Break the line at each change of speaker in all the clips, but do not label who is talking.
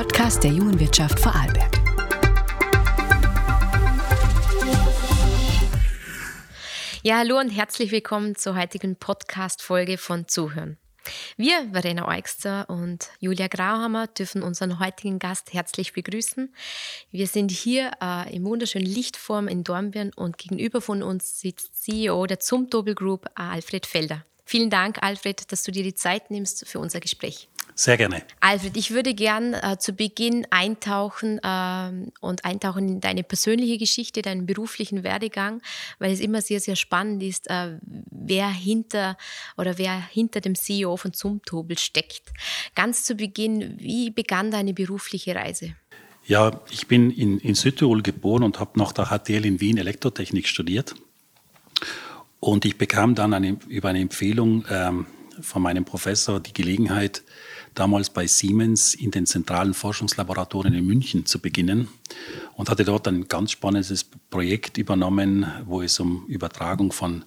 Podcast der Jungen Wirtschaft Vorarlberg.
Ja, hallo und herzlich willkommen zur heutigen Podcast-Folge von Zuhören. Wir, Verena Eugster und Julia Grauhammer, dürfen unseren heutigen Gast herzlich begrüßen. Wir sind hier äh, im wunderschönen Lichtform in Dornbirn und gegenüber von uns sitzt CEO der Zumtobel Group, Alfred Felder. Vielen Dank, Alfred, dass du dir die Zeit nimmst für unser Gespräch.
Sehr gerne.
Alfred, ich würde gern äh, zu Beginn eintauchen äh, und eintauchen in deine persönliche Geschichte, deinen beruflichen Werdegang, weil es immer sehr, sehr spannend ist, äh, wer hinter oder wer hinter dem CEO von Zumtobel steckt. Ganz zu Beginn, wie begann deine berufliche Reise?
Ja, ich bin in, in Südtirol geboren und habe nach der HTL in Wien Elektrotechnik studiert. Und ich bekam dann eine, über eine Empfehlung ähm, von meinem Professor die Gelegenheit, damals bei Siemens in den zentralen Forschungslaboratorien in München zu beginnen und hatte dort ein ganz spannendes Projekt übernommen, wo es um Übertragung von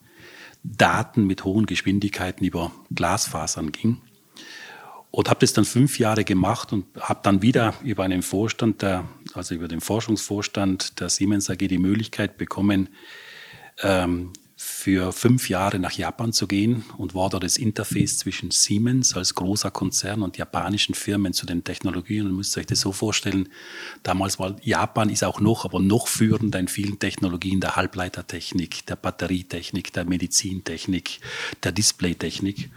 Daten mit hohen Geschwindigkeiten über Glasfasern ging. Und habe das dann fünf Jahre gemacht und habe dann wieder über einen Vorstand, der, also über den Forschungsvorstand der Siemens AG die Möglichkeit bekommen, ähm, für fünf Jahre nach Japan zu gehen und war dort das Interface zwischen Siemens als großer Konzern und japanischen Firmen zu den Technologien. Und ihr müsst euch das so vorstellen, damals war Japan ist auch noch, aber noch führend in vielen Technologien der Halbleitertechnik, der Batterietechnik, der Medizintechnik, der Displaytechnik.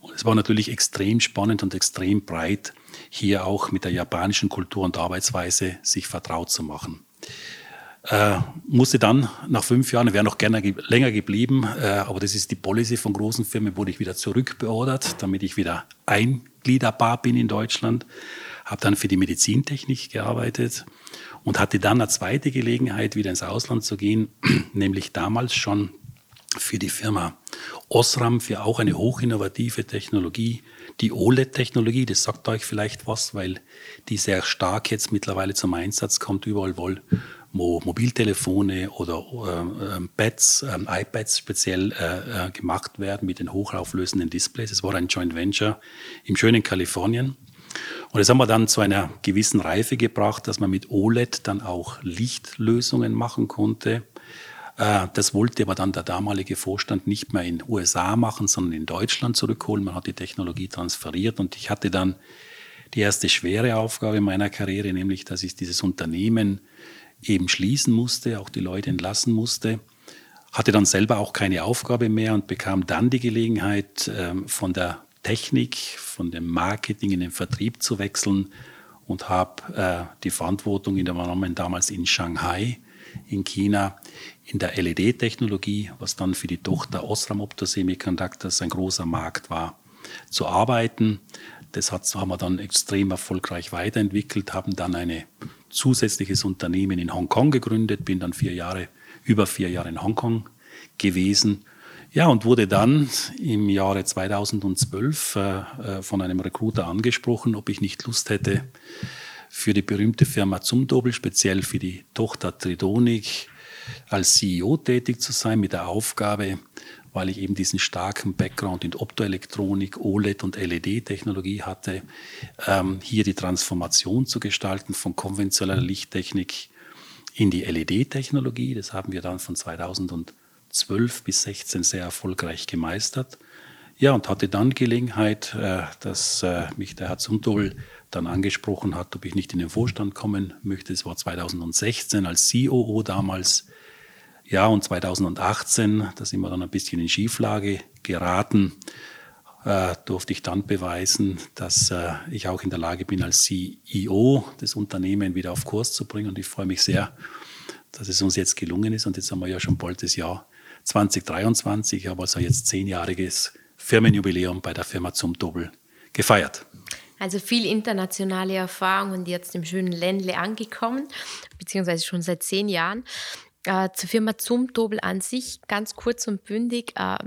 Und es war natürlich extrem spannend und extrem breit, hier auch mit der japanischen Kultur und Arbeitsweise sich vertraut zu machen. Äh, musste dann nach fünf Jahren, wäre noch gerne ge länger geblieben, äh, aber das ist die Policy von großen Firmen, wurde ich wieder zurückbeordert, damit ich wieder eingliederbar bin in Deutschland. Habe dann für die Medizintechnik gearbeitet und hatte dann eine zweite Gelegenheit, wieder ins Ausland zu gehen, nämlich damals schon für die Firma Osram, für auch eine hochinnovative Technologie, die OLED-Technologie. Das sagt euch vielleicht was, weil die sehr stark jetzt mittlerweile zum Einsatz kommt, überall wohl wo Mobiltelefone oder äh, Pads, äh, iPads speziell äh, äh, gemacht werden mit den hochauflösenden Displays. Es war ein Joint Venture im schönen Kalifornien. Und das haben wir dann zu einer gewissen Reife gebracht, dass man mit OLED dann auch Lichtlösungen machen konnte. Äh, das wollte aber dann der damalige Vorstand nicht mehr in USA machen, sondern in Deutschland zurückholen. Man hat die Technologie transferiert und ich hatte dann die erste schwere Aufgabe meiner Karriere, nämlich dass ich dieses Unternehmen eben schließen musste, auch die Leute entlassen musste, hatte dann selber auch keine Aufgabe mehr und bekam dann die Gelegenheit, ähm, von der Technik, von dem Marketing in den Vertrieb zu wechseln und habe äh, die Verantwortung übernommen damals in Shanghai in China in der LED-Technologie, was dann für die Tochter Osram Opto Semiconductors ein großer Markt war, zu arbeiten. Das hat, haben wir dann extrem erfolgreich weiterentwickelt, haben dann eine zusätzliches Unternehmen in Hongkong gegründet, bin dann vier Jahre, über vier Jahre in Hongkong gewesen. Ja, und wurde dann im Jahre 2012 äh, äh, von einem Recruiter angesprochen, ob ich nicht Lust hätte, für die berühmte Firma Zumdobel, speziell für die Tochter Tridonic, als CEO tätig zu sein, mit der Aufgabe, weil ich eben diesen starken Background in Optoelektronik, OLED und LED-Technologie hatte, ähm, hier die Transformation zu gestalten von konventioneller Lichttechnik in die LED-Technologie. Das haben wir dann von 2012 bis 2016 sehr erfolgreich gemeistert. Ja, und hatte dann Gelegenheit, äh, dass äh, mich der Herr Zumtobel dann angesprochen hat, ob ich nicht in den Vorstand kommen möchte. Es war 2016 als COO damals ja, und 2018, da sind wir dann ein bisschen in Schieflage geraten, äh, durfte ich dann beweisen, dass äh, ich auch in der Lage bin, als CEO das Unternehmen wieder auf Kurs zu bringen. Und ich freue mich sehr, dass es uns jetzt gelungen ist. Und jetzt haben wir ja schon bald das Jahr 2023. Ich habe also jetzt zehnjähriges Firmenjubiläum bei der Firma zum Doppel gefeiert.
Also viel internationale Erfahrung und jetzt im schönen Ländle angekommen, beziehungsweise schon seit zehn Jahren. Äh, zur Firma Zumtobel an sich, ganz kurz und bündig. Äh,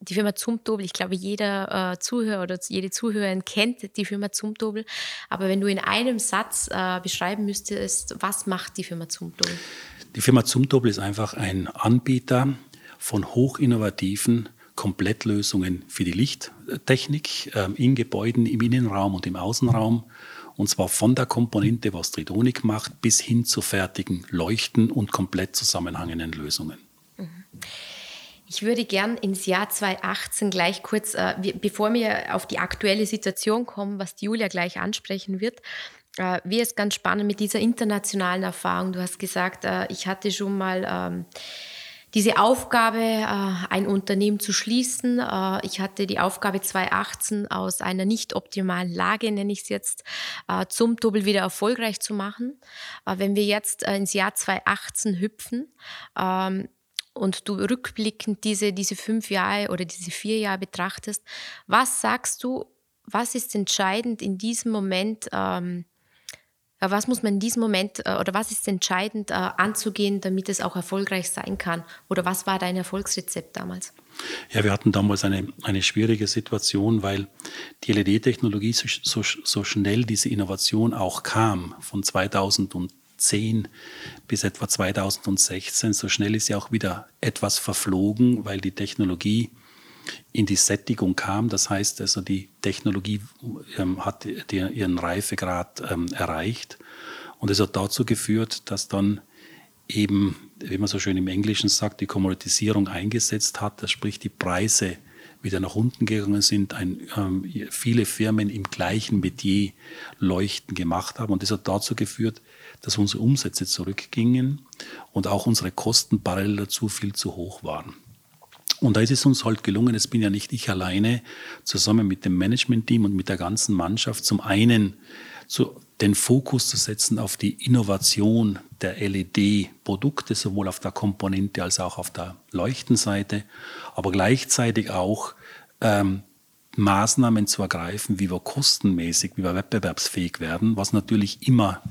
die Firma Zumtobel, ich glaube, jeder äh, Zuhörer oder jede Zuhörerin kennt die Firma Zumtobel. Aber wenn du in einem Satz äh, beschreiben müsstest, was macht die Firma Zumtobel?
Die Firma Zumtobel ist einfach ein Anbieter von hochinnovativen Komplettlösungen für die Lichttechnik äh, in Gebäuden, im Innenraum und im Außenraum. Und zwar von der Komponente, was Tridonik macht, bis hin zu fertigen Leuchten und komplett zusammenhängenden Lösungen. Mhm.
Ich würde gern ins Jahr 2018 gleich kurz, äh, bevor wir auf die aktuelle Situation kommen, was die Julia gleich ansprechen wird, äh, wie es ganz spannend mit dieser internationalen Erfahrung. Du hast gesagt, äh, ich hatte schon mal ähm, diese Aufgabe, äh, ein Unternehmen zu schließen. Äh, ich hatte die Aufgabe 2018 aus einer nicht optimalen Lage, nenne ich es jetzt, äh, zum Double wieder erfolgreich zu machen. Wenn wir jetzt ins Jahr 2018 hüpfen, ähm, und du rückblickend diese, diese fünf Jahre oder diese vier Jahre betrachtest, was sagst du, was ist entscheidend in diesem Moment, ähm, was muss man in diesem Moment äh, oder was ist entscheidend äh, anzugehen, damit es auch erfolgreich sein kann? Oder was war dein Erfolgsrezept damals?
Ja, wir hatten damals eine, eine schwierige Situation, weil die LED-Technologie so, so, so schnell diese Innovation auch kam, von 2010 bis etwa 2016. So schnell ist ja auch wieder etwas verflogen, weil die Technologie in die Sättigung kam. Das heißt also, die Technologie ähm, hat die, ihren Reifegrad ähm, erreicht. Und es hat dazu geführt, dass dann eben, wie man so schön im Englischen sagt, die Kommoditisierung eingesetzt hat. Das sprich, die Preise wieder nach unten gegangen sind, ein, ähm, viele Firmen im gleichen Metier Leuchten gemacht haben. Und das hat dazu geführt, dass unsere Umsätze zurückgingen und auch unsere Kosten parallel dazu viel zu hoch waren. Und da ist es uns halt gelungen, es bin ja nicht ich alleine, zusammen mit dem Management-Team und mit der ganzen Mannschaft, zum einen zu, den Fokus zu setzen auf die Innovation der LED-Produkte, sowohl auf der Komponente als auch auf der Leuchtenseite, aber gleichzeitig auch ähm, Maßnahmen zu ergreifen, wie wir kostenmäßig, wie wir wettbewerbsfähig werden, was natürlich immer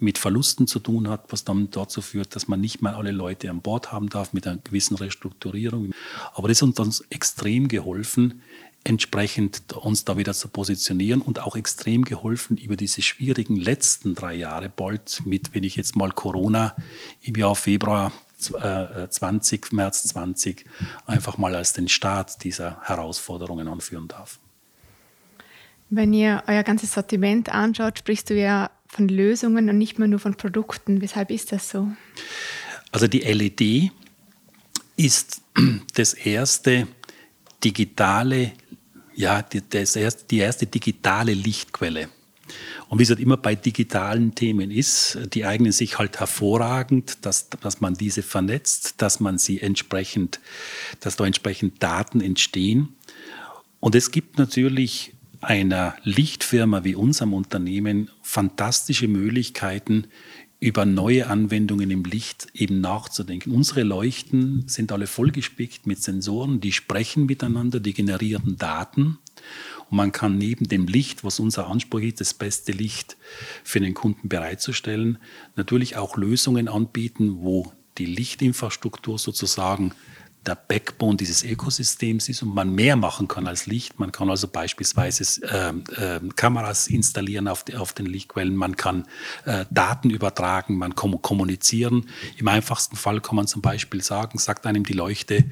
mit Verlusten zu tun hat, was dann dazu führt, dass man nicht mehr alle Leute an Bord haben darf mit einer gewissen Restrukturierung. Aber das hat uns extrem geholfen, entsprechend uns da wieder zu positionieren und auch extrem geholfen über diese schwierigen letzten drei Jahre bald mit, wenn ich jetzt mal Corona im Jahr Februar 20, äh, März 20 einfach mal als den Start dieser Herausforderungen anführen darf.
Wenn ihr euer ganzes Sortiment anschaut, sprichst du ja von Lösungen und nicht mehr nur von Produkten. Weshalb ist das so?
Also die LED ist das erste digitale, ja, das erste, die erste digitale Lichtquelle. Und wie es halt immer bei digitalen Themen ist, die eignen sich halt hervorragend, dass, dass man diese vernetzt, dass man sie entsprechend, dass da entsprechend Daten entstehen. Und es gibt natürlich einer Lichtfirma wie unserem Unternehmen fantastische Möglichkeiten, über neue Anwendungen im Licht eben nachzudenken. Unsere Leuchten sind alle vollgespickt mit Sensoren, die sprechen miteinander, die generieren Daten. Und man kann neben dem Licht, was unser Anspruch ist, das beste Licht für den Kunden bereitzustellen, natürlich auch Lösungen anbieten, wo die Lichtinfrastruktur sozusagen der Backbone dieses Ökosystems ist und man mehr machen kann als Licht. Man kann also beispielsweise äh, äh, Kameras installieren auf, die, auf, den Lichtquellen, man kann äh, Daten übertragen, man kann kommunizieren. Im einfachsten Fall kann man zum Beispiel sagen, sagt einem die Leuchte,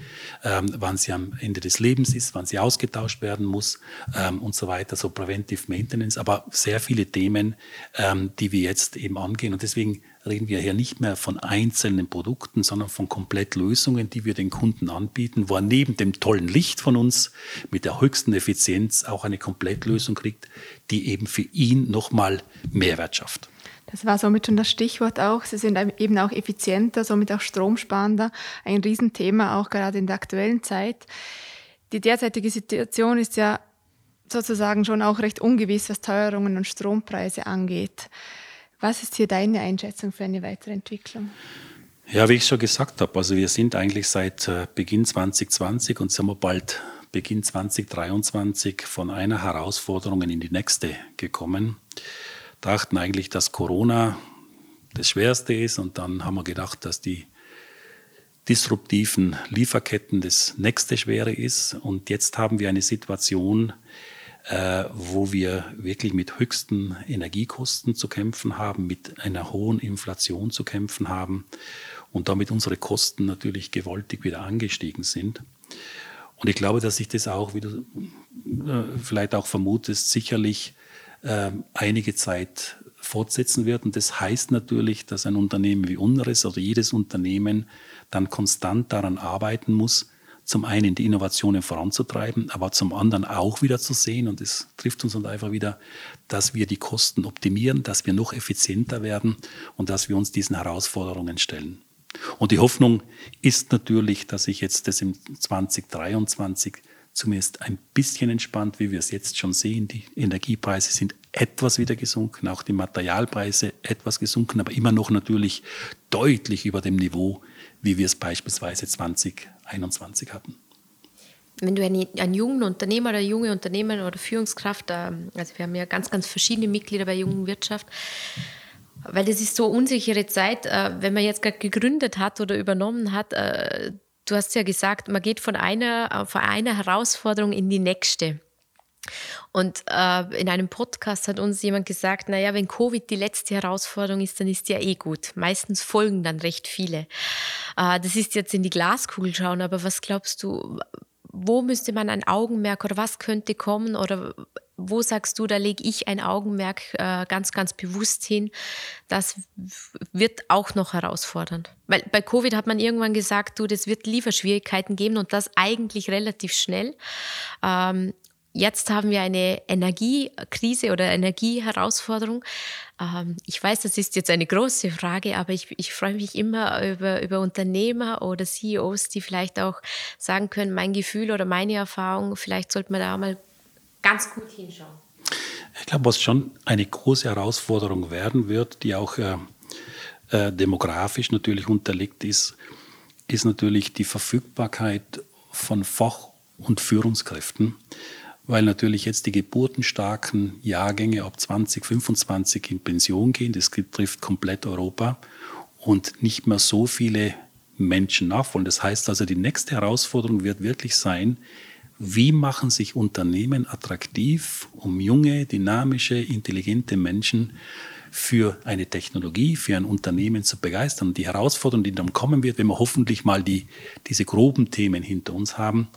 ähm, wann sie am Ende des Lebens ist, wann sie ausgetauscht werden muss ähm, und so weiter, so Preventive Maintenance, aber sehr viele Themen, ähm, die wir jetzt eben angehen. Und deswegen reden wir hier nicht mehr von einzelnen Produkten, sondern von Komplettlösungen, die wir den Kunden anbieten, wo er neben dem tollen Licht von uns mit der höchsten Effizienz auch eine Komplettlösung kriegt, die eben für ihn nochmal Mehrwert schafft.
Das war somit schon das Stichwort auch. Sie sind eben auch effizienter, somit auch stromsparender. Ein Riesenthema auch gerade in der aktuellen Zeit. Die derzeitige Situation ist ja sozusagen schon auch recht ungewiss, was Teuerungen und Strompreise angeht. Was ist hier deine Einschätzung für eine weitere Entwicklung?
Ja, wie ich schon gesagt habe, also wir sind eigentlich seit äh, Beginn 2020 und sind wir bald Beginn 2023 von einer Herausforderung in die nächste gekommen. Dachten eigentlich, dass Corona das Schwerste ist und dann haben wir gedacht, dass die disruptiven Lieferketten das nächste Schwere ist. Und jetzt haben wir eine Situation, äh, wo wir wirklich mit höchsten Energiekosten zu kämpfen haben, mit einer hohen Inflation zu kämpfen haben und damit unsere Kosten natürlich gewaltig wieder angestiegen sind. Und ich glaube, dass sich das auch, wie du äh, vielleicht auch vermutest, sicherlich äh, einige Zeit fortsetzen wird. Und das heißt natürlich, dass ein Unternehmen wie unseres oder jedes Unternehmen dann konstant daran arbeiten muss, zum einen die Innovationen voranzutreiben, aber zum anderen auch wieder zu sehen, und es trifft uns einfach wieder, dass wir die Kosten optimieren, dass wir noch effizienter werden und dass wir uns diesen Herausforderungen stellen. Und die Hoffnung ist natürlich, dass sich jetzt das im 2023 zumindest ein bisschen entspannt, wie wir es jetzt schon sehen. Die Energiepreise sind etwas wieder gesunken, auch die Materialpreise etwas gesunken, aber immer noch natürlich deutlich über dem Niveau, wie wir es beispielsweise 2021 hatten.
Wenn du einen, einen jungen Unternehmer oder junge Unternehmer oder Führungskraft, ähm, also wir haben ja ganz, ganz verschiedene Mitglieder bei Jungen Wirtschaft, weil das ist so unsichere Zeit, äh, wenn man jetzt gerade gegründet hat oder übernommen hat. Äh, du hast ja gesagt, man geht von einer, äh, von einer Herausforderung in die nächste. Und äh, in einem Podcast hat uns jemand gesagt, naja, wenn Covid die letzte Herausforderung ist, dann ist ja eh gut. Meistens folgen dann recht viele. Äh, das ist jetzt in die Glaskugel schauen, aber was glaubst du, wo müsste man ein Augenmerk oder was könnte kommen oder wo sagst du, da lege ich ein Augenmerk äh, ganz, ganz bewusst hin? Das wird auch noch herausfordernd. Weil bei Covid hat man irgendwann gesagt, du, das wird Lieferschwierigkeiten geben und das eigentlich relativ schnell. Ähm, jetzt haben wir eine Energiekrise oder Energieherausforderung. Ähm, ich weiß, das ist jetzt eine große Frage, aber ich, ich freue mich immer über, über Unternehmer oder CEOs, die vielleicht auch sagen können, mein Gefühl oder meine Erfahrung, vielleicht sollte man da mal ganz gut hinschauen.
Ich glaube, was schon eine große Herausforderung werden wird, die auch äh, äh, demografisch natürlich unterliegt ist, ist natürlich die Verfügbarkeit von Fach- und Führungskräften, weil natürlich jetzt die geburtenstarken Jahrgänge ab 2025 in Pension gehen. Das betrifft komplett Europa und nicht mehr so viele Menschen nachfolgen. Das heißt also, die nächste Herausforderung wird wirklich sein, wie machen sich Unternehmen attraktiv, um junge, dynamische, intelligente Menschen für eine Technologie, für ein Unternehmen zu begeistern. Die Herausforderung, die dann kommen wird, wenn wir hoffentlich mal die, diese groben Themen hinter uns haben,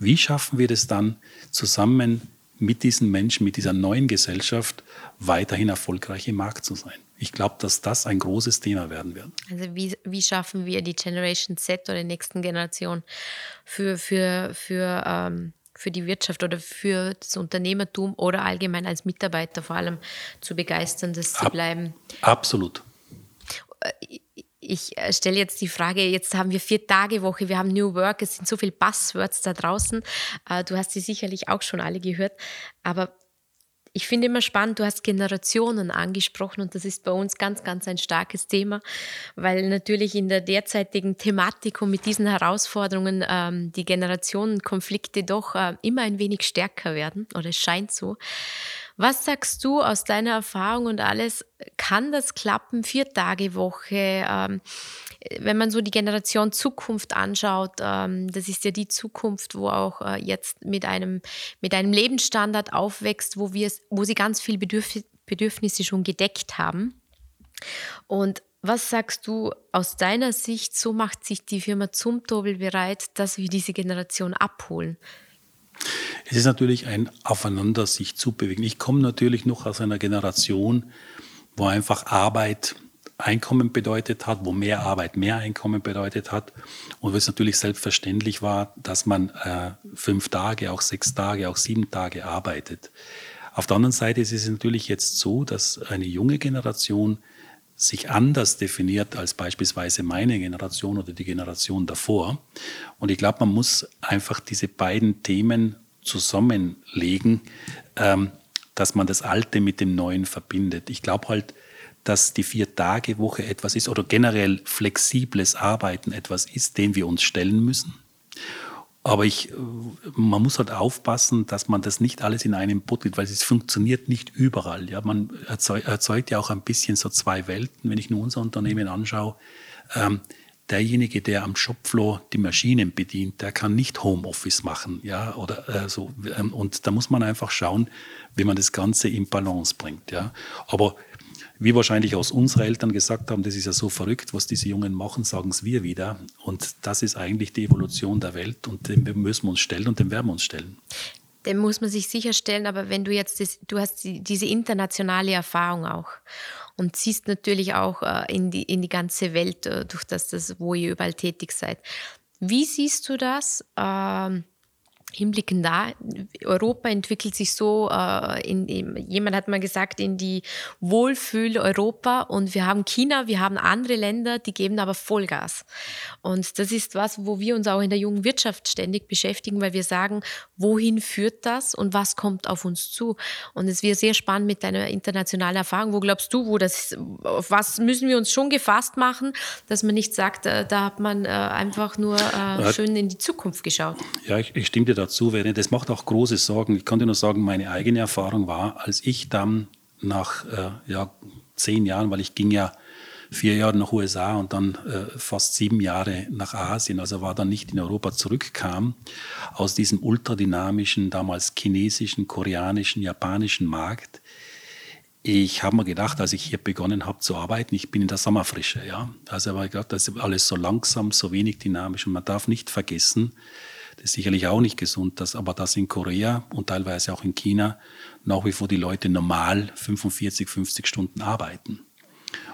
wie schaffen wir das dann zusammen mit diesen Menschen, mit dieser neuen Gesellschaft weiterhin erfolgreich im Markt zu sein? Ich glaube, dass das ein großes Thema werden wird.
Also wie, wie schaffen wir die Generation Z oder die nächsten Generationen für, für, für, ähm, für die Wirtschaft oder für das Unternehmertum oder allgemein als Mitarbeiter vor allem zu begeistern, das zu bleiben?
Absolut.
Ich äh, stelle jetzt die Frage, jetzt haben wir vier Tage Woche, wir haben New Work, es sind so viele Buzzwords da draußen. Äh, du hast sie sicherlich auch schon alle gehört, aber ich finde immer spannend, du hast Generationen angesprochen und das ist bei uns ganz, ganz ein starkes Thema, weil natürlich in der derzeitigen Thematik und mit diesen Herausforderungen ähm, die Generationenkonflikte doch äh, immer ein wenig stärker werden oder es scheint so. Was sagst du aus deiner Erfahrung und alles? Kann das klappen? Vier Tage Woche? Ähm, wenn man so die Generation Zukunft anschaut, ähm, das ist ja die Zukunft, wo auch äh, jetzt mit einem, mit einem Lebensstandard aufwächst, wo, wo sie ganz viel Bedürf Bedürfnisse schon gedeckt haben. Und was sagst du aus deiner Sicht, so macht sich die Firma Zumtobel bereit, dass wir diese Generation abholen?
Es ist natürlich ein Aufeinander sich zu bewegen. Ich komme natürlich noch aus einer Generation, wo einfach Arbeit Einkommen bedeutet hat, wo mehr Arbeit mehr Einkommen bedeutet hat und wo es natürlich selbstverständlich war, dass man äh, fünf Tage, auch sechs Tage, auch sieben Tage arbeitet. Auf der anderen Seite ist es natürlich jetzt so, dass eine junge Generation sich anders definiert als beispielsweise meine Generation oder die Generation davor. Und ich glaube, man muss einfach diese beiden Themen zusammenlegen, ähm, dass man das Alte mit dem Neuen verbindet. Ich glaube halt, dass die Vier-Tage-Woche etwas ist oder generell flexibles Arbeiten etwas ist, dem wir uns stellen müssen. Aber ich, man muss halt aufpassen, dass man das nicht alles in einem Boot wird, weil es funktioniert nicht überall. Ja, man erzeugt, erzeugt ja auch ein bisschen so zwei Welten. Wenn ich nur unser Unternehmen anschaue, ähm, derjenige, der am Shopfloor die Maschinen bedient, der kann nicht Homeoffice machen, ja, oder äh, so. Ähm, und da muss man einfach schauen, wie man das Ganze in Balance bringt, ja. Aber wie wahrscheinlich aus unsere Eltern gesagt haben, das ist ja so verrückt, was diese Jungen machen, sagen es wir wieder. Und das ist eigentlich die Evolution der Welt und dem müssen wir uns stellen und dem werden wir uns stellen.
Dem muss man sich sicherstellen, aber wenn du jetzt, das, du hast die, diese internationale Erfahrung auch und siehst natürlich auch äh, in, die, in die ganze Welt, äh, durch das, das, wo ihr überall tätig seid. Wie siehst du das? Ähm, Hinblicken da, Europa entwickelt sich so, äh, in, in, jemand hat mal gesagt, in die Wohlfühl-Europa und wir haben China, wir haben andere Länder, die geben aber Vollgas. Und das ist was, wo wir uns auch in der jungen Wirtschaft ständig beschäftigen, weil wir sagen, wohin führt das und was kommt auf uns zu? Und es wird sehr spannend mit deiner internationalen Erfahrung. Wo glaubst du, wo das, auf was müssen wir uns schon gefasst machen, dass man nicht sagt, äh, da hat man äh, einfach nur äh, schön in die Zukunft geschaut?
Ja, ich, ich stimme dir dazu, Verena. Das macht auch große Sorgen. Ich dir nur sagen, meine eigene Erfahrung war, als ich dann nach äh, ja, zehn Jahren, weil ich ging ja vier Jahre nach USA und dann äh, fast sieben Jahre nach Asien, also war dann nicht in Europa zurückkam, aus diesem ultradynamischen, damals chinesischen, koreanischen, japanischen Markt. Ich habe mir gedacht, als ich hier begonnen habe zu arbeiten, ich bin in der Sommerfrische, ja. Also habe ich gedacht, das ist alles so langsam, so wenig dynamisch und man darf nicht vergessen, das ist sicherlich auch nicht gesund, dass, aber dass in Korea und teilweise auch in China nach wie vor die Leute normal 45, 50 Stunden arbeiten.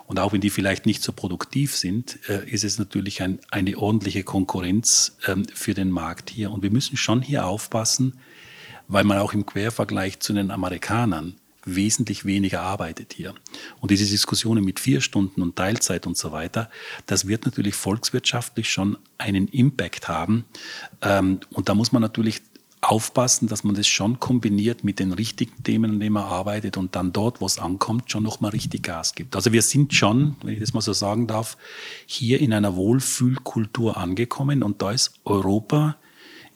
Und auch wenn die vielleicht nicht so produktiv sind, äh, ist es natürlich ein, eine ordentliche Konkurrenz ähm, für den Markt hier. Und wir müssen schon hier aufpassen, weil man auch im Quervergleich zu den Amerikanern wesentlich weniger arbeitet hier. Und diese Diskussionen mit vier Stunden und Teilzeit und so weiter, das wird natürlich volkswirtschaftlich schon einen Impact haben. Ähm, und da muss man natürlich aufpassen, dass man das schon kombiniert mit den richtigen Themen, an denen man arbeitet und dann dort, wo es ankommt, schon nochmal richtig Gas gibt. Also wir sind schon, wenn ich das mal so sagen darf, hier in einer Wohlfühlkultur angekommen und da ist Europa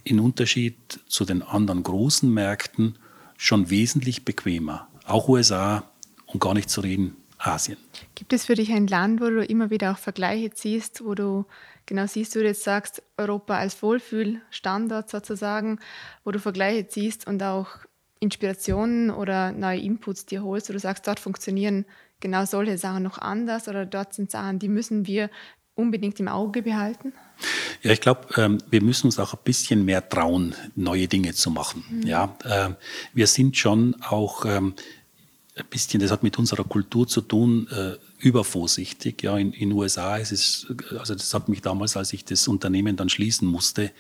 in Unterschied zu den anderen großen Märkten schon wesentlich bequemer auch USA und gar nicht zu reden Asien.
Gibt es für dich ein Land, wo du immer wieder auch Vergleiche ziehst, wo du genau siehst, wo du jetzt sagst, Europa als Wohlfühlstandort sozusagen, wo du Vergleiche ziehst und auch Inspirationen oder neue Inputs dir holst, wo du sagst, dort funktionieren genau solche Sachen noch anders oder dort sind Sachen, die müssen wir unbedingt im Auge behalten?
Ja, ich glaube, ähm, wir müssen uns auch ein bisschen mehr trauen, neue Dinge zu machen. Mhm. Ja, äh, wir sind schon auch ähm, ein bisschen, das hat mit unserer Kultur zu tun, äh, übervorsichtig. Ja, in den USA ist es, also das hat mich damals, als ich das Unternehmen dann schließen musste,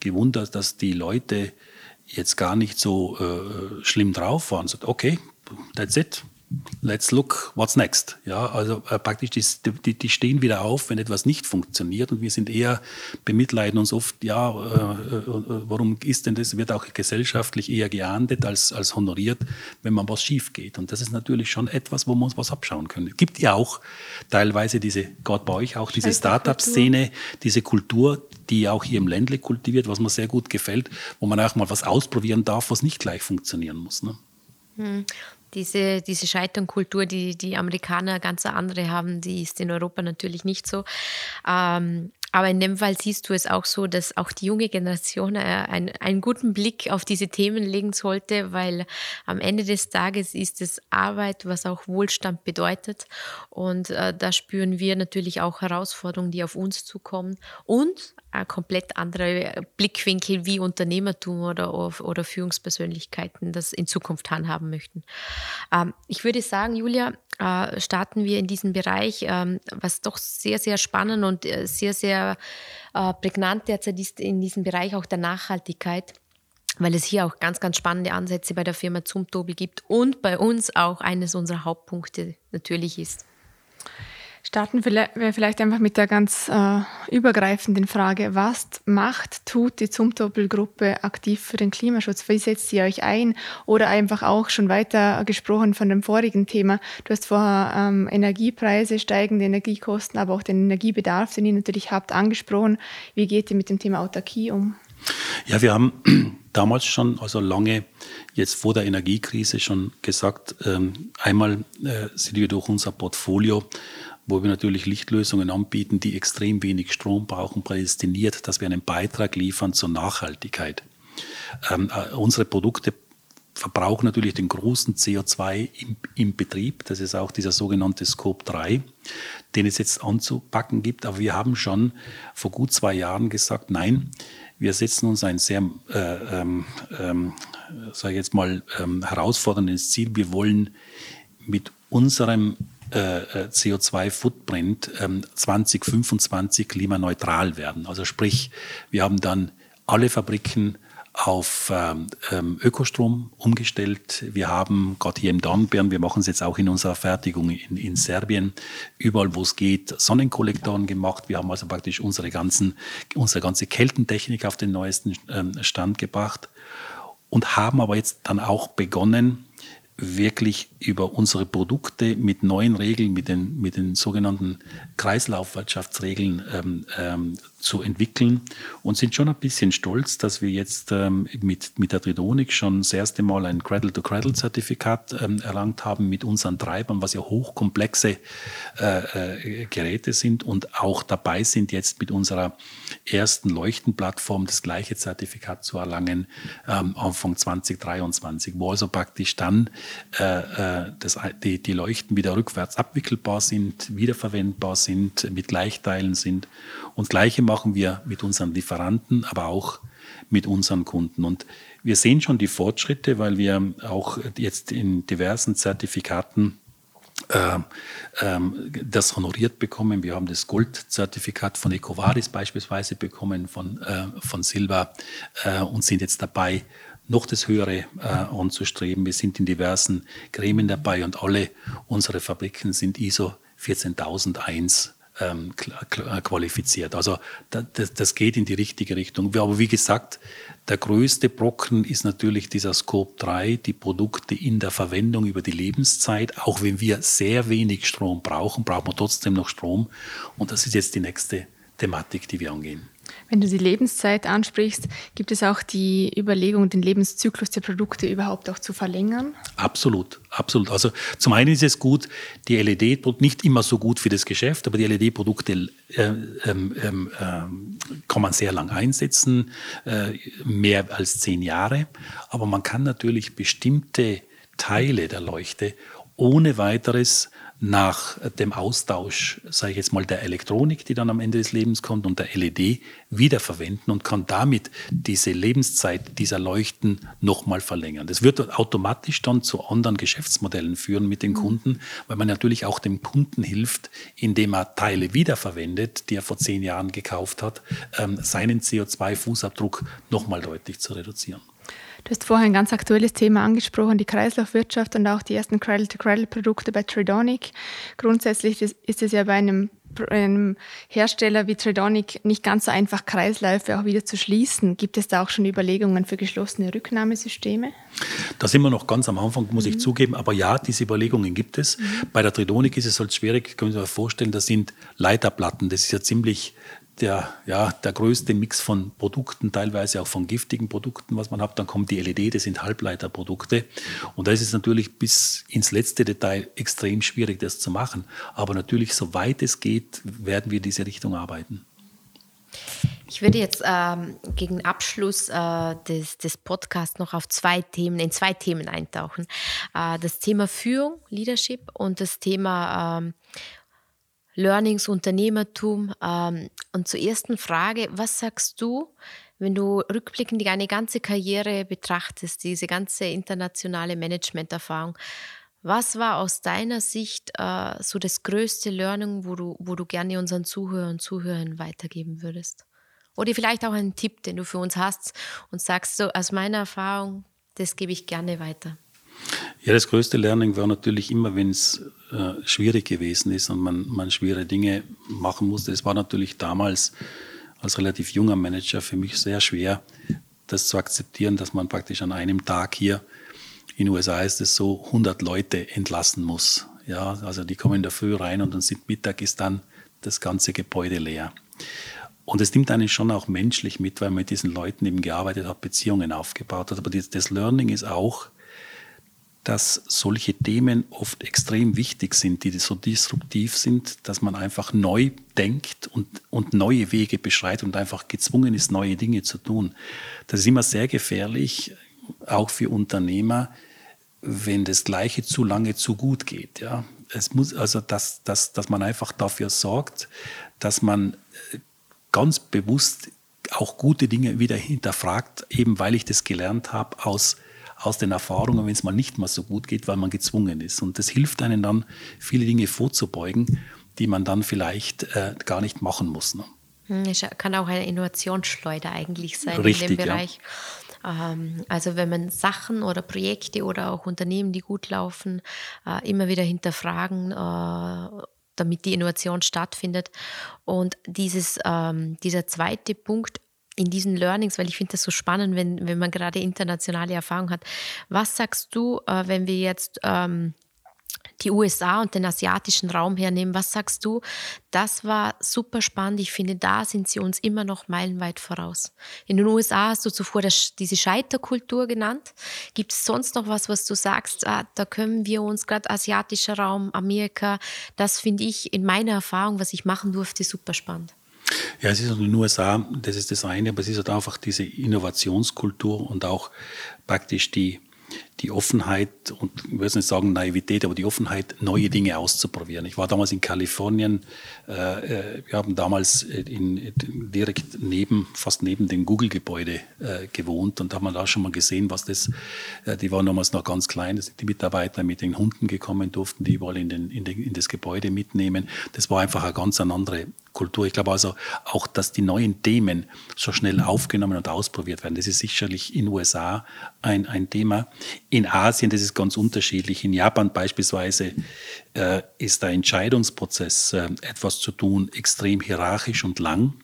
gewundert, dass die Leute jetzt gar nicht so äh, schlimm drauf waren. So, okay, that's it let's look what's next. Ja, also äh, praktisch die, die, die, stehen wieder auf, wenn etwas nicht funktioniert und wir sind eher bemitleiden uns oft, ja, äh, äh, warum ist denn das, wird auch gesellschaftlich eher geahndet als, als honoriert, wenn man was schief geht. Und das ist natürlich schon etwas, wo wir uns was abschauen können. Es gibt ja auch teilweise diese, gerade bei euch auch diese Startup-Szene, diese Kultur, die auch hier im Ländle kultiviert, was mir sehr gut gefällt, wo man auch mal was ausprobieren darf, was nicht gleich funktionieren muss. Ne?
Diese, diese Scheiternkultur, die die Amerikaner ganz andere haben, die ist in Europa natürlich nicht so. Ähm, aber in dem Fall siehst du es auch so, dass auch die junge Generation äh, einen, einen guten Blick auf diese Themen legen sollte, weil am Ende des Tages ist es Arbeit, was auch Wohlstand bedeutet. Und äh, da spüren wir natürlich auch Herausforderungen, die auf uns zukommen. Und ein komplett anderer Blickwinkel, wie Unternehmertum oder, oder Führungspersönlichkeiten das in Zukunft handhaben möchten. Ähm, ich würde sagen, Julia, äh, starten wir in diesem Bereich, ähm, was doch sehr, sehr spannend und äh, sehr, sehr äh, prägnant derzeit ist in diesem Bereich auch der Nachhaltigkeit weil es hier auch ganz, ganz spannende Ansätze bei der Firma Zumtobel gibt und bei uns auch eines unserer Hauptpunkte natürlich ist.
Starten wir vielleicht einfach mit der ganz äh, übergreifenden Frage, was macht, tut die Zumtobel-Gruppe aktiv für den Klimaschutz? Wie setzt ihr euch ein? Oder einfach auch schon weiter gesprochen von dem vorigen Thema. Du hast vorher ähm, Energiepreise, steigende Energiekosten, aber auch den Energiebedarf, den ihr natürlich habt, angesprochen. Wie geht ihr mit dem Thema Autarkie um?
Ja, wir haben damals schon, also lange jetzt vor der Energiekrise schon gesagt, ähm, einmal äh, sind wir durch unser Portfolio wo wir natürlich Lichtlösungen anbieten, die extrem wenig Strom brauchen, prädestiniert, dass wir einen Beitrag liefern zur Nachhaltigkeit. Ähm, äh, unsere Produkte verbrauchen natürlich den großen CO2 im, im, Betrieb. Das ist auch dieser sogenannte Scope 3, den es jetzt anzupacken gibt. Aber wir haben schon vor gut zwei Jahren gesagt, nein, wir setzen uns ein sehr, äh, ähm, ähm, sage ich jetzt mal, ähm, herausforderndes Ziel. Wir wollen mit unserem äh, äh CO2-Footprint ähm, 2025 klimaneutral werden. Also sprich, wir haben dann alle Fabriken auf ähm, ähm, Ökostrom umgestellt. Wir haben gerade hier im Dornbirn, wir machen es jetzt auch in unserer Fertigung in, in Serbien, überall wo es geht, Sonnenkollektoren gemacht. Wir haben also praktisch unsere, ganzen, unsere ganze Kältentechnik auf den neuesten ähm, Stand gebracht und haben aber jetzt dann auch begonnen, wirklich über unsere Produkte mit neuen Regeln, mit den, mit den sogenannten Kreislaufwirtschaftsregeln ähm, ähm, zu entwickeln und sind schon ein bisschen stolz, dass wir jetzt ähm, mit, mit der Tridonik schon das erste Mal ein Cradle-to-Cradle-Zertifikat ähm, erlangt haben mit unseren Treibern, was ja hochkomplexe äh, äh, Geräte sind und auch dabei sind jetzt mit unserer ersten Leuchtenplattform das gleiche Zertifikat zu erlangen ähm, Anfang 2023, wo also praktisch dann äh, äh, das, die, die Leuchten wieder rückwärts abwickelbar sind, wiederverwendbar sind, mit Gleichteilen sind. Und Gleiche machen wir mit unseren Lieferanten, aber auch mit unseren Kunden. Und wir sehen schon die Fortschritte, weil wir auch jetzt in diversen Zertifikaten äh, ähm, das honoriert bekommen. Wir haben das Goldzertifikat von EcoVadis beispielsweise bekommen, von, äh, von Silva äh, und sind jetzt dabei, noch das Höhere äh, anzustreben. Wir sind in diversen Gremien dabei und alle unsere Fabriken sind ISO 14001 ähm, äh, qualifiziert. Also das, das, geht in die richtige Richtung. Aber wie gesagt, der größte Brocken ist natürlich dieser Scope 3, die Produkte in der Verwendung über die Lebenszeit. Auch wenn wir sehr wenig Strom brauchen, brauchen wir trotzdem noch Strom. Und das ist jetzt die nächste Thematik, die wir angehen.
Wenn du die Lebenszeit ansprichst, gibt es auch die Überlegung, den Lebenszyklus der Produkte überhaupt auch zu verlängern?
Absolut, absolut. Also zum einen ist es gut, die LED, nicht immer so gut für das Geschäft, aber die LED-Produkte äh, ähm, ähm, äh, kann man sehr lang einsetzen, äh, mehr als zehn Jahre. Aber man kann natürlich bestimmte Teile der Leuchte ohne weiteres nach dem Austausch, sage ich jetzt mal, der Elektronik, die dann am Ende des Lebens kommt und der LED wiederverwenden und kann damit diese Lebenszeit dieser Leuchten nochmal verlängern. Das wird automatisch dann zu anderen Geschäftsmodellen führen mit den mhm. Kunden, weil man natürlich auch dem Kunden hilft, indem er Teile wiederverwendet, die er vor zehn Jahren gekauft hat, ähm, seinen CO2-Fußabdruck nochmal deutlich zu reduzieren.
Du hast vorher ein ganz aktuelles Thema angesprochen, die Kreislaufwirtschaft und auch die ersten Cradle-to-Cradle-Produkte bei Tridonic. Grundsätzlich ist es ja bei einem, einem, Hersteller wie Tridonic nicht ganz so einfach, Kreisläufe auch wieder zu schließen. Gibt es da auch schon Überlegungen für geschlossene Rücknahmesysteme?
Da sind wir noch ganz am Anfang, muss mhm. ich zugeben. Aber ja, diese Überlegungen gibt es. Mhm. Bei der Tridonic ist es halt schwierig, können Sie sich vorstellen, das sind Leiterplatten. Das ist ja ziemlich der, ja, der größte Mix von Produkten, teilweise auch von giftigen Produkten, was man hat. Dann kommt die LED, das sind Halbleiterprodukte. Und da ist es natürlich bis ins letzte Detail extrem schwierig, das zu machen. Aber natürlich, soweit es geht, werden wir in diese Richtung arbeiten.
Ich würde jetzt ähm, gegen Abschluss äh, des, des Podcasts noch auf zwei Themen, in zwei Themen eintauchen. Äh, das Thema Führung, Leadership und das Thema ähm, Learnings, Unternehmertum. Ähm, und zur ersten Frage, was sagst du, wenn du rückblickend deine ganze Karriere betrachtest, diese ganze internationale Managementerfahrung, was war aus deiner Sicht äh, so das größte Learning, wo du, wo du gerne unseren Zuhörern und Zuhörern weitergeben würdest? Oder vielleicht auch einen Tipp, den du für uns hast und sagst, so aus meiner Erfahrung, das gebe ich gerne weiter.
Ja, das größte Learning war natürlich immer, wenn es äh, schwierig gewesen ist und man, man schwere Dinge machen musste. Es war natürlich damals als relativ junger Manager für mich sehr schwer, das zu akzeptieren, dass man praktisch an einem Tag hier in den USA ist es so 100 Leute entlassen muss. Ja, also die kommen in der Früh rein und dann sind Mittag ist dann das ganze Gebäude leer. Und es nimmt einen schon auch menschlich mit, weil man mit diesen Leuten eben gearbeitet hat, Beziehungen aufgebaut hat. Aber das Learning ist auch, dass solche Themen oft extrem wichtig sind, die so disruptiv sind, dass man einfach neu denkt und, und neue Wege beschreitet und einfach gezwungen ist, neue Dinge zu tun. Das ist immer sehr gefährlich, auch für Unternehmer, wenn das Gleiche zu lange zu gut geht. Ja? Es muss also, dass, dass, dass man einfach dafür sorgt, dass man äh, ganz bewusst auch gute Dinge wieder hinterfragt, eben weil ich das gelernt habe aus, aus den Erfahrungen, wenn es mal nicht mal so gut geht, weil man gezwungen ist. Und das hilft einem dann, viele Dinge vorzubeugen, die man dann vielleicht äh, gar nicht machen muss. Ne?
Es hm, kann auch eine Innovationsschleuder eigentlich sein
Richtig,
in dem Bereich. Ja. Ähm, also wenn man Sachen oder Projekte oder auch Unternehmen, die gut laufen, äh, immer wieder hinterfragen, äh, damit die Innovation stattfindet. Und dieses, ähm, dieser zweite Punkt, in diesen Learnings, weil ich finde das so spannend, wenn, wenn man gerade internationale Erfahrung hat. Was sagst du, äh, wenn wir jetzt ähm, die USA und den asiatischen Raum hernehmen. Was sagst du? Das war super spannend. Ich finde, da sind sie uns immer noch meilenweit voraus. In den USA hast du zuvor das, diese Scheiterkultur genannt. Gibt es sonst noch was, was du sagst? Ah, da können wir uns gerade asiatischer Raum, Amerika, das finde ich in meiner Erfahrung, was ich machen durfte, super spannend.
Ja, es ist in den USA, das ist das eine, aber es ist halt einfach diese Innovationskultur und auch praktisch die, die Offenheit und ich würde nicht sagen Naivität, aber die Offenheit, neue Dinge auszuprobieren. Ich war damals in Kalifornien, äh, äh wir haben damals in, direkt neben, fast neben dem Google-Gebäude äh, gewohnt und haben da schon mal gesehen, was das, äh, die waren damals noch ganz klein, da sind die Mitarbeiter mit den Hunden gekommen, durften die überall in, den, in, den, in das Gebäude mitnehmen. Das war einfach eine ganz andere Kultur. Ich glaube also auch, dass die neuen Themen so schnell aufgenommen und ausprobiert werden. Das ist sicherlich in den USA ein, ein Thema. In Asien, das ist ganz unterschiedlich. In Japan beispielsweise äh, ist der Entscheidungsprozess, äh, etwas zu tun, extrem hierarchisch und lang.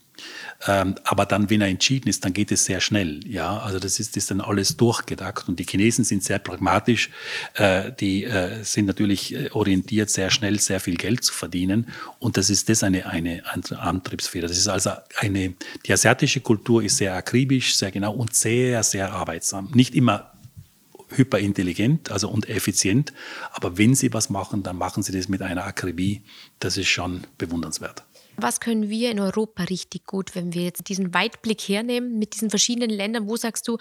Ähm, aber dann, wenn er entschieden ist, dann geht es sehr schnell. Ja, also das ist, ist dann alles durchgedacht. Und die Chinesen sind sehr pragmatisch. Äh, die äh, sind natürlich äh, orientiert, sehr schnell sehr viel Geld zu verdienen. Und das ist das eine, eine Antriebsfeder. Das ist also eine, die asiatische Kultur ist sehr akribisch, sehr genau und sehr, sehr arbeitsam. Nicht immer hyperintelligent also und effizient, aber wenn sie was machen, dann machen sie das mit einer Akribie. Das ist schon bewundernswert.
Was können wir in Europa richtig gut, wenn wir jetzt diesen Weitblick hernehmen mit diesen verschiedenen Ländern? Wo sagst du,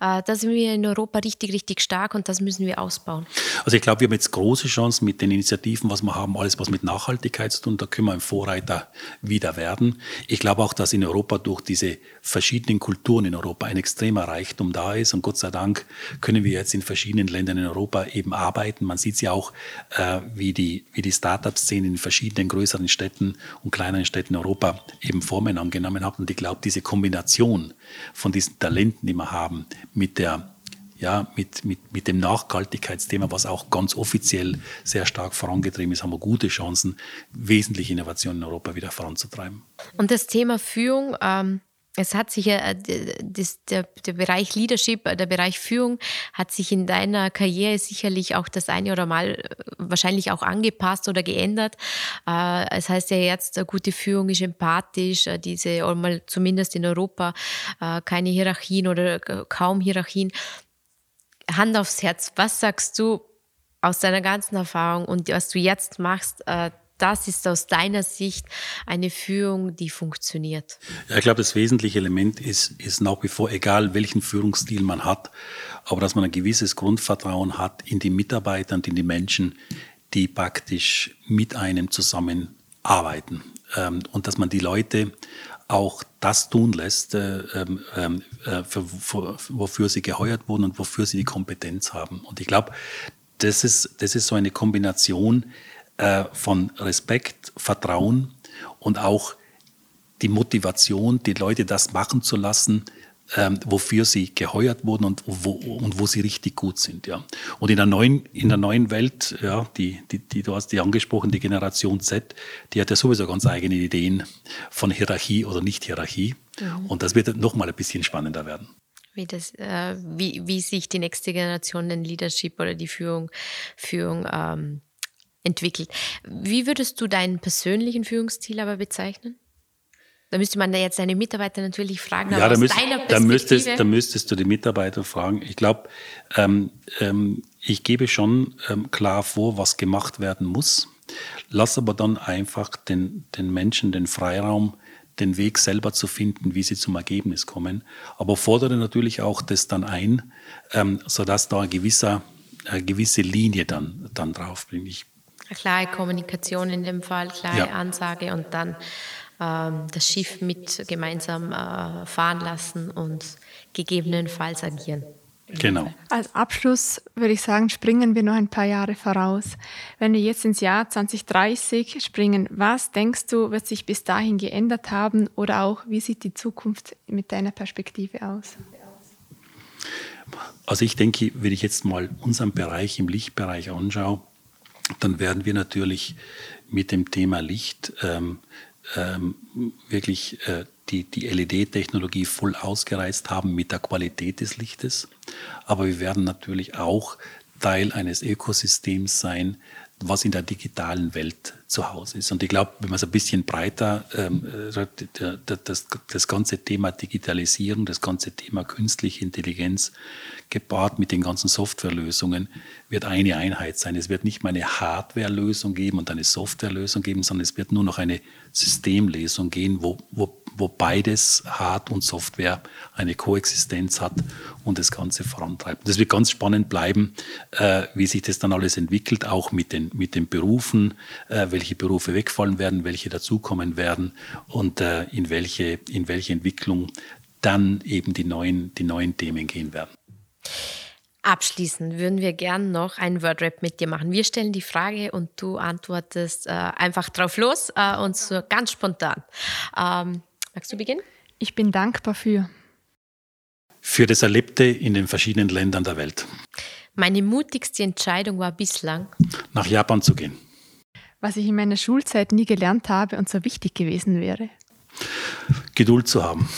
äh, da sind wir in Europa richtig, richtig stark und das müssen wir ausbauen?
Also ich glaube, wir haben jetzt große Chancen mit den Initiativen, was wir haben, alles was mit Nachhaltigkeit zu tun, da können wir ein Vorreiter wieder werden. Ich glaube auch, dass in Europa durch diese verschiedenen Kulturen in Europa ein extremer Reichtum da ist und Gott sei Dank können wir jetzt in verschiedenen Ländern in Europa eben arbeiten. Man sieht ja auch, äh, wie die, wie die Start-up-Szene in verschiedenen größeren Städten und kleinen anderen Städten in Europa eben Formen angenommen hat. Und ich glaube, diese Kombination von diesen Talenten, die wir haben, mit der ja, mit, mit, mit dem Nachhaltigkeitsthema, was auch ganz offiziell sehr stark vorangetrieben ist, haben wir gute Chancen, wesentliche Innovationen in Europa wieder voranzutreiben.
Und das Thema Führung, ähm, es hat sich ja, äh, das, der, der Bereich Leadership, äh, der Bereich Führung hat sich in deiner Karriere sicherlich auch das eine oder mal äh, wahrscheinlich auch angepasst oder geändert. Es heißt ja jetzt, gute Führung ist empathisch, diese, oder zumindest in Europa, keine Hierarchien oder kaum Hierarchien. Hand aufs Herz, was sagst du aus deiner ganzen Erfahrung und was du jetzt machst, das ist aus deiner Sicht eine Führung, die funktioniert?
Ja, ich glaube, das wesentliche Element ist, ist nach wie vor, egal welchen Führungsstil man hat, aber dass man ein gewisses Grundvertrauen hat in die Mitarbeiter und in die Menschen, die praktisch mit einem zusammenarbeiten. Ähm, und dass man die Leute auch das tun lässt, äh, ähm, ähm, äh, für, für, wofür sie geheuert wurden und wofür sie die Kompetenz haben. Und ich glaube, das ist, das ist so eine Kombination, äh, von Respekt, Vertrauen und auch die Motivation, die Leute das machen zu lassen, ähm, wofür sie geheuert wurden und wo, und wo sie richtig gut sind. Ja. Und in der neuen, in der neuen Welt, ja, die, die, die, du hast die angesprochen, die Generation Z, die hat ja sowieso ganz eigene Ideen von Hierarchie oder Nicht-Hierarchie. Mhm. Und das wird noch mal ein bisschen spannender werden.
Wie, das, äh, wie, wie sich die nächste Generation den Leadership oder die Führung, Führung ähm, entwickelt. Wie würdest du deinen persönlichen Führungsstil aber bezeichnen? Da müsste man da jetzt deine Mitarbeiter natürlich fragen.
Ja, da, müsst, da, müsstest, da müsstest du die Mitarbeiter fragen. Ich glaube, ähm, ähm, ich gebe schon ähm, klar vor, was gemacht werden muss. Lass aber dann einfach den, den Menschen den Freiraum, den Weg selber zu finden, wie sie zum Ergebnis kommen. Aber fordere natürlich auch das dann ein, ähm, sodass da ein gewisser, eine gewisse Linie dann, dann drauf bin. Ich
klare Kommunikation in dem Fall, klare ja. Ansage und dann ähm, das Schiff mit gemeinsam äh, fahren lassen und gegebenenfalls agieren.
Genau.
Als Abschluss würde ich sagen, springen wir noch ein paar Jahre voraus. Wenn wir jetzt ins Jahr 2030 springen, was denkst du, wird sich bis dahin geändert haben oder auch, wie sieht die Zukunft mit deiner Perspektive aus?
Also ich denke, wenn ich jetzt mal unseren Bereich im Lichtbereich anschaue, dann werden wir natürlich mit dem Thema Licht ähm, ähm, wirklich äh, die, die LED-Technologie voll ausgereizt haben mit der Qualität des Lichtes. Aber wir werden natürlich auch Teil eines Ökosystems sein, was in der digitalen Welt zu Hause ist. Und ich glaube, wenn man es ein bisschen breiter, ähm, äh, das, das ganze Thema Digitalisierung, das ganze Thema künstliche Intelligenz gepaart mit den ganzen Softwarelösungen, wird eine Einheit sein. Es wird nicht mehr eine Hardwarelösung geben und eine Softwarelösung geben, sondern es wird nur noch eine Systemlösung gehen, wo, wo, wo beides, Hard und Software, eine Koexistenz hat und das Ganze vorantreibt. Das wird ganz spannend bleiben, äh, wie sich das dann alles entwickelt, auch mit den, mit den Berufen, äh, welche Berufe wegfallen werden, welche dazukommen werden und äh, in, welche, in welche Entwicklung dann eben die neuen, die neuen Themen gehen werden.
Abschließend würden wir gern noch ein Wordrap mit dir machen. Wir stellen die Frage und du antwortest äh, einfach drauf los äh, und so ganz spontan. Ähm, magst du beginnen?
Ich bin dankbar für.
Für das Erlebte in den verschiedenen Ländern der Welt.
Meine mutigste Entscheidung war bislang,
nach Japan zu gehen.
Was ich in meiner Schulzeit nie gelernt habe und so wichtig gewesen wäre.
Geduld zu haben.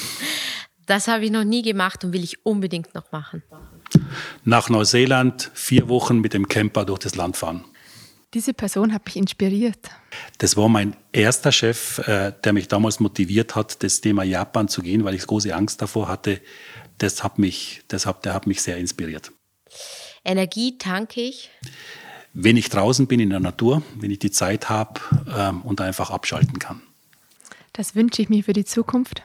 Das habe ich noch nie gemacht und will ich unbedingt noch machen.
Nach Neuseeland vier Wochen mit dem Camper durch das Land fahren.
Diese Person hat mich inspiriert.
Das war mein erster Chef, äh, der mich damals motiviert hat, das Thema Japan zu gehen, weil ich große Angst davor hatte. Das hat mich, das hat, der hat mich sehr inspiriert.
Energie tanke ich?
Wenn ich draußen bin in der Natur, wenn ich die Zeit habe ähm, und einfach abschalten kann.
Das wünsche ich mir für die Zukunft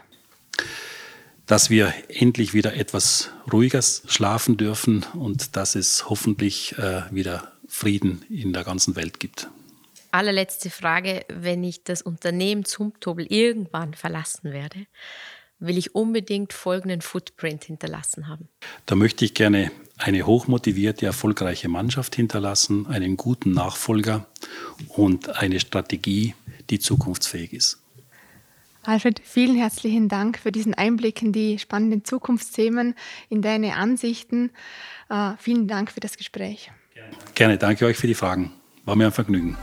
dass wir endlich wieder etwas ruhiger schlafen dürfen und dass es hoffentlich äh, wieder Frieden in der ganzen Welt gibt.
Allerletzte Frage, wenn ich das Unternehmen Zumtobel irgendwann verlassen werde, will ich unbedingt folgenden Footprint hinterlassen haben.
Da möchte ich gerne eine hochmotivierte, erfolgreiche Mannschaft hinterlassen, einen guten Nachfolger und eine Strategie, die zukunftsfähig ist.
Alfred, vielen herzlichen Dank für diesen Einblick in die spannenden Zukunftsthemen, in deine Ansichten. Uh, vielen Dank für das Gespräch.
Gerne, danke euch für die Fragen. War mir ein Vergnügen.